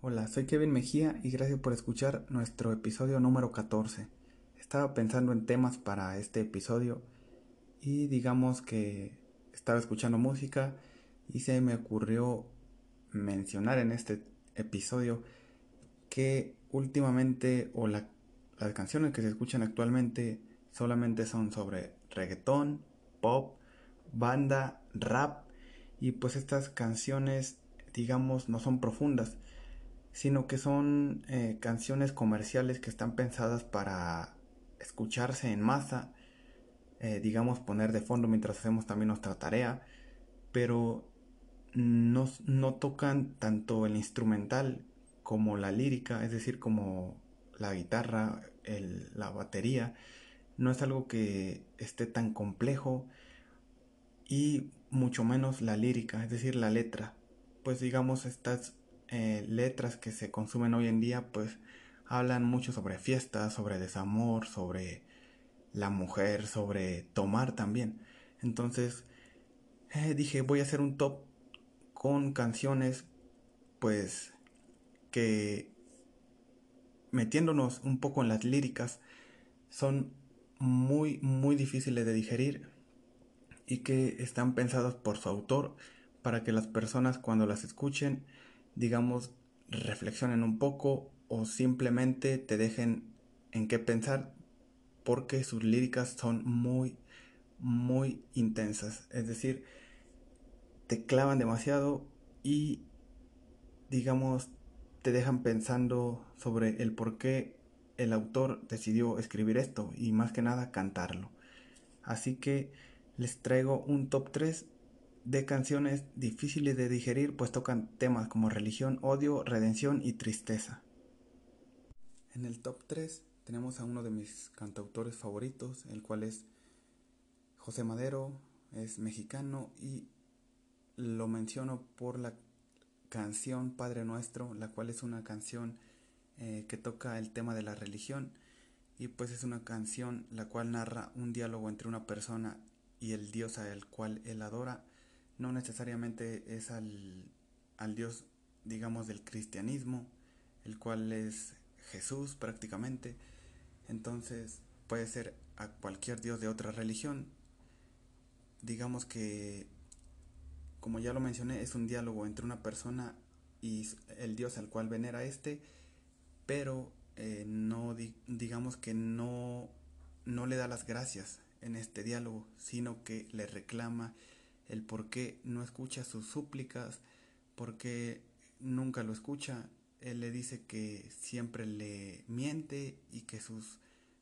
Hola, soy Kevin Mejía y gracias por escuchar nuestro episodio número 14. Estaba pensando en temas para este episodio y digamos que estaba escuchando música y se me ocurrió mencionar en este episodio que últimamente o las canciones que se escuchan actualmente solamente son sobre reggaetón, pop, banda, rap y pues estas canciones digamos no son profundas sino que son eh, canciones comerciales que están pensadas para escucharse en masa, eh, digamos poner de fondo mientras hacemos también nuestra tarea, pero no, no tocan tanto el instrumental como la lírica, es decir, como la guitarra, la batería, no es algo que esté tan complejo y mucho menos la lírica, es decir, la letra. Pues digamos, estas eh, letras que se consumen hoy en día pues hablan mucho sobre fiestas, sobre desamor, sobre la mujer, sobre tomar también. Entonces eh, dije voy a hacer un top con canciones pues que metiéndonos un poco en las líricas son muy muy difíciles de digerir y que están pensadas por su autor para que las personas cuando las escuchen digamos, reflexionen un poco o simplemente te dejen en qué pensar porque sus líricas son muy, muy intensas. Es decir, te clavan demasiado y, digamos, te dejan pensando sobre el por qué el autor decidió escribir esto y más que nada cantarlo. Así que les traigo un top 3 de canciones difíciles de digerir, pues tocan temas como religión, odio, redención y tristeza. En el top 3 tenemos a uno de mis cantautores favoritos, el cual es José Madero, es mexicano y lo menciono por la canción Padre Nuestro, la cual es una canción eh, que toca el tema de la religión y pues es una canción la cual narra un diálogo entre una persona y el Dios al cual él adora no necesariamente es al, al Dios, digamos, del cristianismo, el cual es Jesús prácticamente. Entonces puede ser a cualquier Dios de otra religión. Digamos que, como ya lo mencioné, es un diálogo entre una persona y el Dios al cual venera este, pero eh, no digamos que no, no le da las gracias en este diálogo, sino que le reclama el por qué no escucha sus súplicas, por qué nunca lo escucha. Él le dice que siempre le miente y que sus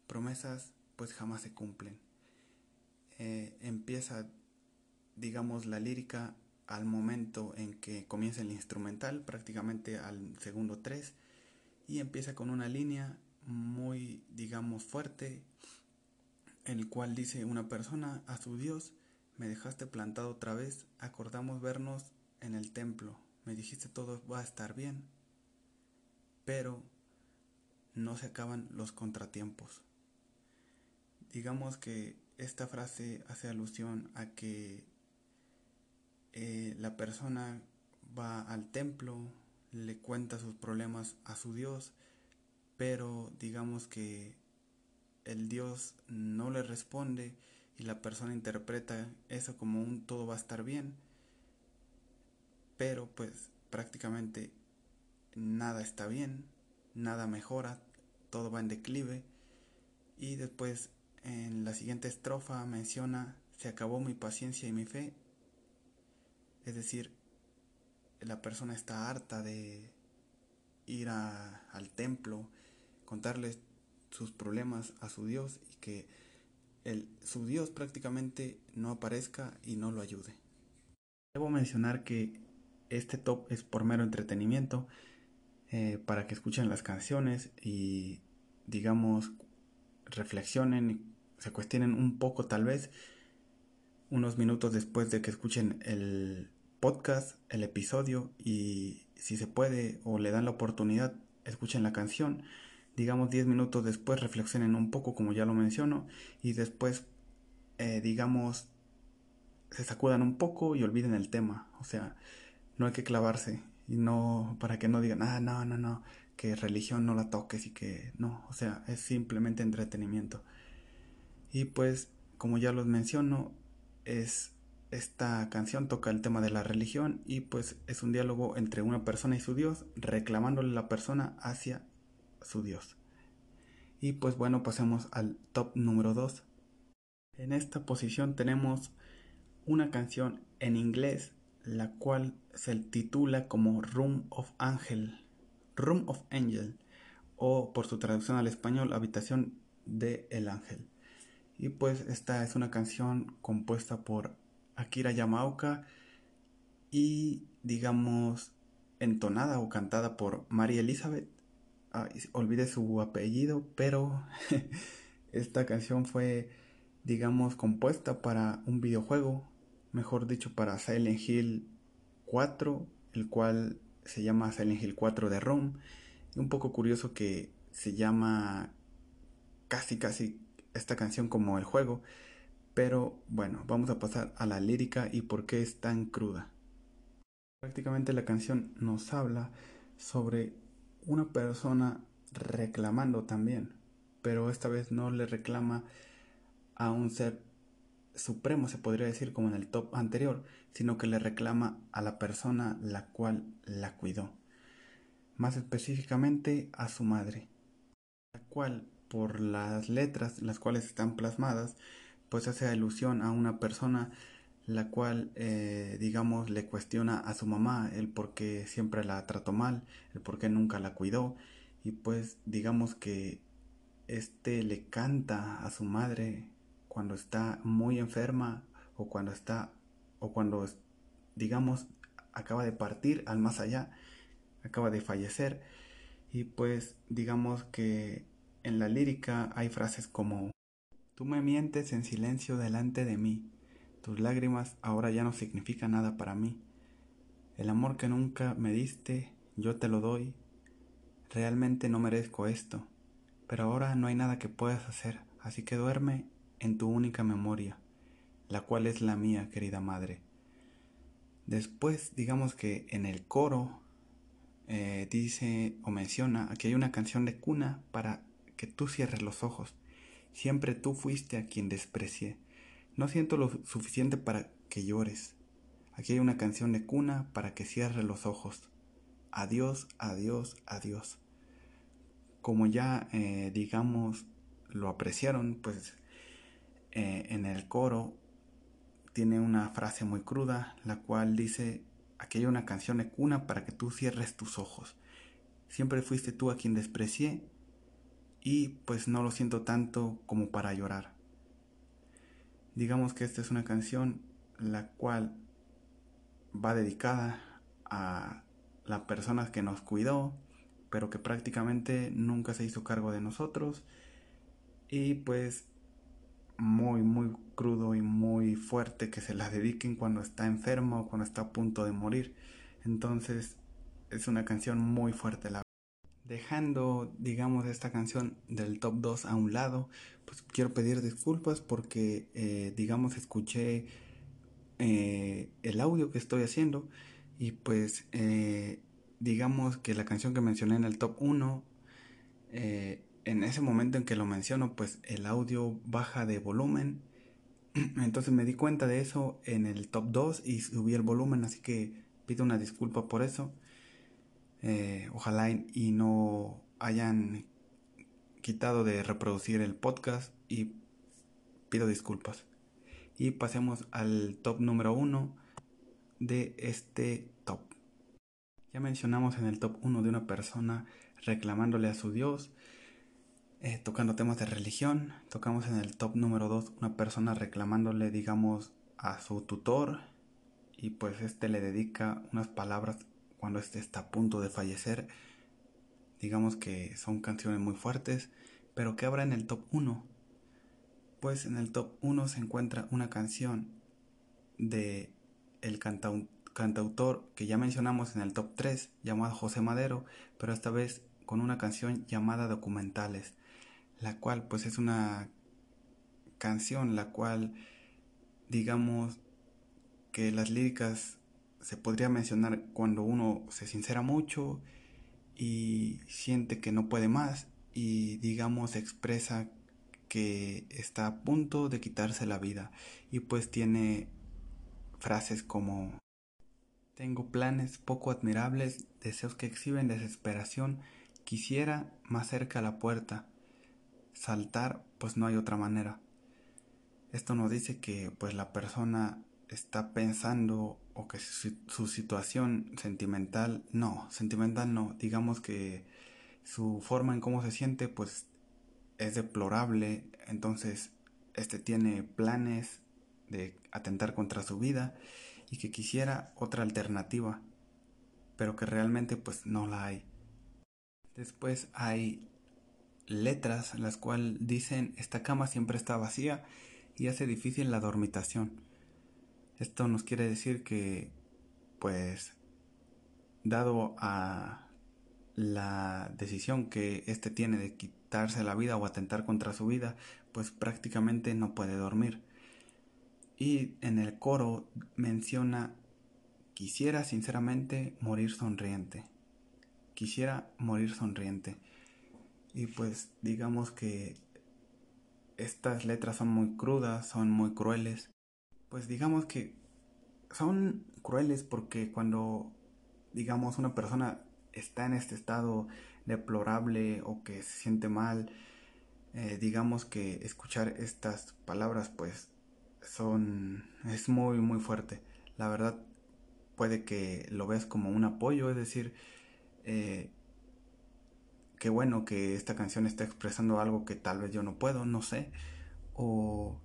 promesas pues jamás se cumplen. Eh, empieza, digamos, la lírica al momento en que comienza el instrumental, prácticamente al segundo tres, y empieza con una línea muy, digamos, fuerte, el cual dice una persona a su Dios, me dejaste plantado otra vez, acordamos vernos en el templo, me dijiste todo va a estar bien, pero no se acaban los contratiempos. Digamos que esta frase hace alusión a que eh, la persona va al templo, le cuenta sus problemas a su Dios, pero digamos que el Dios no le responde y la persona interpreta eso como un todo va a estar bien, pero pues prácticamente nada está bien, nada mejora, todo va en declive. Y después en la siguiente estrofa menciona se acabó mi paciencia y mi fe, es decir, la persona está harta de ir al templo, contarle sus problemas a su Dios y que el, su Dios prácticamente no aparezca y no lo ayude. Debo mencionar que este top es por mero entretenimiento, eh, para que escuchen las canciones y digamos reflexionen, se cuestionen un poco tal vez unos minutos después de que escuchen el podcast, el episodio y si se puede o le dan la oportunidad, escuchen la canción digamos 10 minutos después reflexionen un poco como ya lo menciono y después eh, digamos se sacudan un poco y olviden el tema o sea no hay que clavarse y no para que no digan, ah, no, no, no, que religión no la toques y que no, o sea, es simplemente entretenimiento. Y pues, como ya los menciono, es esta canción toca el tema de la religión y pues es un diálogo entre una persona y su Dios, reclamándole la persona hacia su Dios. Y pues bueno, pasemos al top número 2. En esta posición tenemos una canción en inglés, la cual se titula como Room of Angel, Room of Angel, o por su traducción al español, Habitación de el Ángel. Y pues esta es una canción compuesta por Akira Yamaoka y digamos entonada o cantada por María Elizabeth. Ah, olvidé su apellido, pero esta canción fue digamos compuesta para un videojuego, mejor dicho para Silent Hill 4, el cual se llama Silent Hill 4 de ROM. Un poco curioso que se llama casi casi esta canción como el juego, pero bueno, vamos a pasar a la lírica y por qué es tan cruda. Prácticamente la canción nos habla sobre una persona reclamando también, pero esta vez no le reclama a un ser supremo, se podría decir como en el top anterior, sino que le reclama a la persona la cual la cuidó. Más específicamente a su madre, la cual por las letras las cuales están plasmadas pues hace alusión a una persona la cual eh, digamos le cuestiona a su mamá el por qué siempre la trató mal, el por qué nunca la cuidó y pues digamos que este le canta a su madre cuando está muy enferma o cuando está o cuando digamos acaba de partir al más allá, acaba de fallecer y pues digamos que en la lírica hay frases como Tú me mientes en silencio delante de mí. Tus lágrimas ahora ya no significan nada para mí. El amor que nunca me diste, yo te lo doy. Realmente no merezco esto, pero ahora no hay nada que puedas hacer, así que duerme en tu única memoria, la cual es la mía, querida madre. Después, digamos que en el coro eh, dice o menciona que hay una canción de cuna para que tú cierres los ojos Siempre tú fuiste a quien desprecié. No siento lo suficiente para que llores. Aquí hay una canción de cuna para que cierre los ojos. Adiós, adiós, adiós. Como ya, eh, digamos, lo apreciaron, pues eh, en el coro tiene una frase muy cruda, la cual dice, aquí hay una canción de cuna para que tú cierres tus ojos. Siempre fuiste tú a quien desprecié y pues no lo siento tanto como para llorar. Digamos que esta es una canción la cual va dedicada a la persona que nos cuidó, pero que prácticamente nunca se hizo cargo de nosotros y pues muy muy crudo y muy fuerte que se la dediquen cuando está enfermo o cuando está a punto de morir. Entonces es una canción muy fuerte la Dejando, digamos, esta canción del top 2 a un lado, pues quiero pedir disculpas porque, eh, digamos, escuché eh, el audio que estoy haciendo y pues, eh, digamos que la canción que mencioné en el top 1, en ese momento en que lo menciono, pues el audio baja de volumen. Entonces me di cuenta de eso en el top 2 y subí el volumen, así que pido una disculpa por eso. Eh, ojalá y, no hayan quitado de reproducir el podcast y pido disculpas. Y pasemos al top número uno de este top. Ya mencionamos en el top 1 de una persona reclamándole a su Dios, eh, tocando temas de religión. Tocamos en el top número 2 una persona reclamándole, digamos, a su tutor. Y pues este le dedica unas palabras cuando este está a punto de fallecer. Digamos que son canciones muy fuertes, pero que habrá en el top 1. Pues en el top 1 se encuentra una canción de el cantautor que ya mencionamos en el top 3, llamado José Madero, pero esta vez con una canción llamada Documentales, la cual pues es una canción la cual digamos que las líricas se podría mencionar cuando uno se sincera mucho y siente que no puede más y digamos expresa que está a punto de quitarse la vida y pues tiene frases como tengo planes poco admirables, deseos que exhiben desesperación, quisiera más cerca la puerta, saltar pues no hay otra manera. Esto nos dice que pues la persona está pensando o que su, situación sentimental, no, sentimental no, digamos que su forma en cómo se siente pues es deplorable, entonces este tiene planes de atentar contra su vida y que quisiera otra alternativa, pero que realmente pues no la hay. Después hay letras las cuales dicen esta cama siempre está vacía y hace difícil la dormitación. Esto nos quiere decir que, pues, dado a la decisión que éste tiene de quitarse la vida o atentar contra su vida, pues prácticamente no puede dormir. Y en el coro menciona, quisiera sinceramente morir sonriente. Quisiera morir sonriente. Y pues digamos que estas letras son muy crudas, son muy crueles pues digamos que son crueles porque cuando, digamos, una persona está en este estado deplorable o que se siente mal, eh, digamos que escuchar estas palabras pues son es muy muy fuerte. La verdad puede que lo veas como un apoyo es decir eh, qué bueno que esta canción está expresando algo que tal vez yo no puedo no sé. O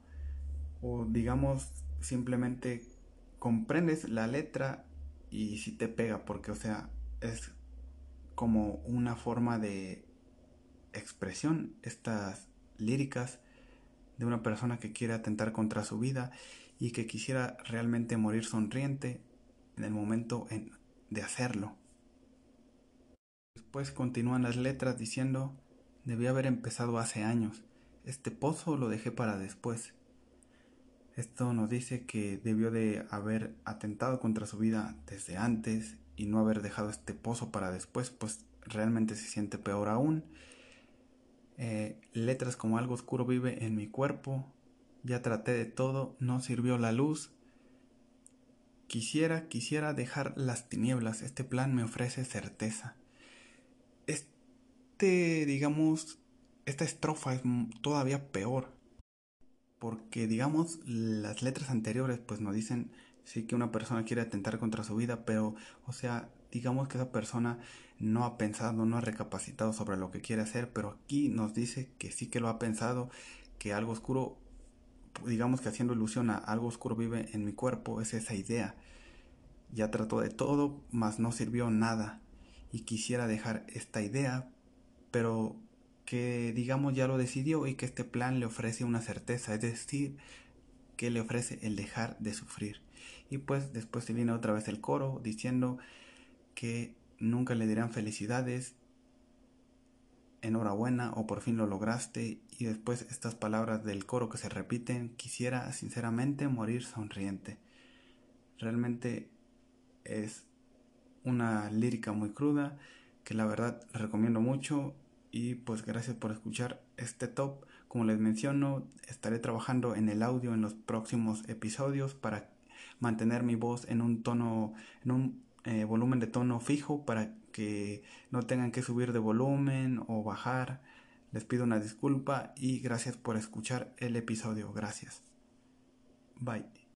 o digamos simplemente comprendes la letra y si te pega, porque o sea, es como una forma de expresión estas líricas de una persona que quiere atentar contra su vida y que quisiera realmente morir sonriente en el momento de hacerlo. Después continúan las letras diciendo, debí haber empezado hace años, este pozo lo dejé para después. Esto nos dice que debió de haber atentado contra su vida desde antes y no haber dejado este pozo para después, pues realmente se siente peor aún. Eh, letras como algo oscuro vive en mi cuerpo, ya traté de todo, no sirvió la luz. Quisiera, quisiera dejar las tinieblas, este plan me ofrece certeza. Este, digamos, esta estrofa es todavía peor porque digamos las letras anteriores pues nos dicen sí que una persona quiere atentar contra su vida, pero o sea, digamos que esa persona no ha pensado, no ha recapacitado sobre lo que quiere hacer, pero aquí nos dice que sí que lo ha pensado, que algo oscuro, digamos que haciendo ilusión a algo oscuro vive en mi cuerpo, es esa idea. Ya trató de todo, mas no sirvió nada y quisiera dejar esta idea, pero que digamos ya lo decidió y que este plan le ofrece una certeza, es decir, que le ofrece el dejar de sufrir. Y pues después se viene otra vez el coro diciendo que nunca le dirán felicidades, enhorabuena o por fin lo lograste y después estas palabras del coro que se repiten, quisiera sinceramente morir sonriente. Realmente es una lírica muy cruda que la verdad recomiendo mucho y pues gracias por escuchar este top. Como les menciono, estaré trabajando en el audio en los próximos episodios para mantener mi voz en un tono, en un eh, volumen de tono fijo para que no tengan que subir de volumen o bajar. Les pido una disculpa y gracias por escuchar el episodio. Gracias. Bye.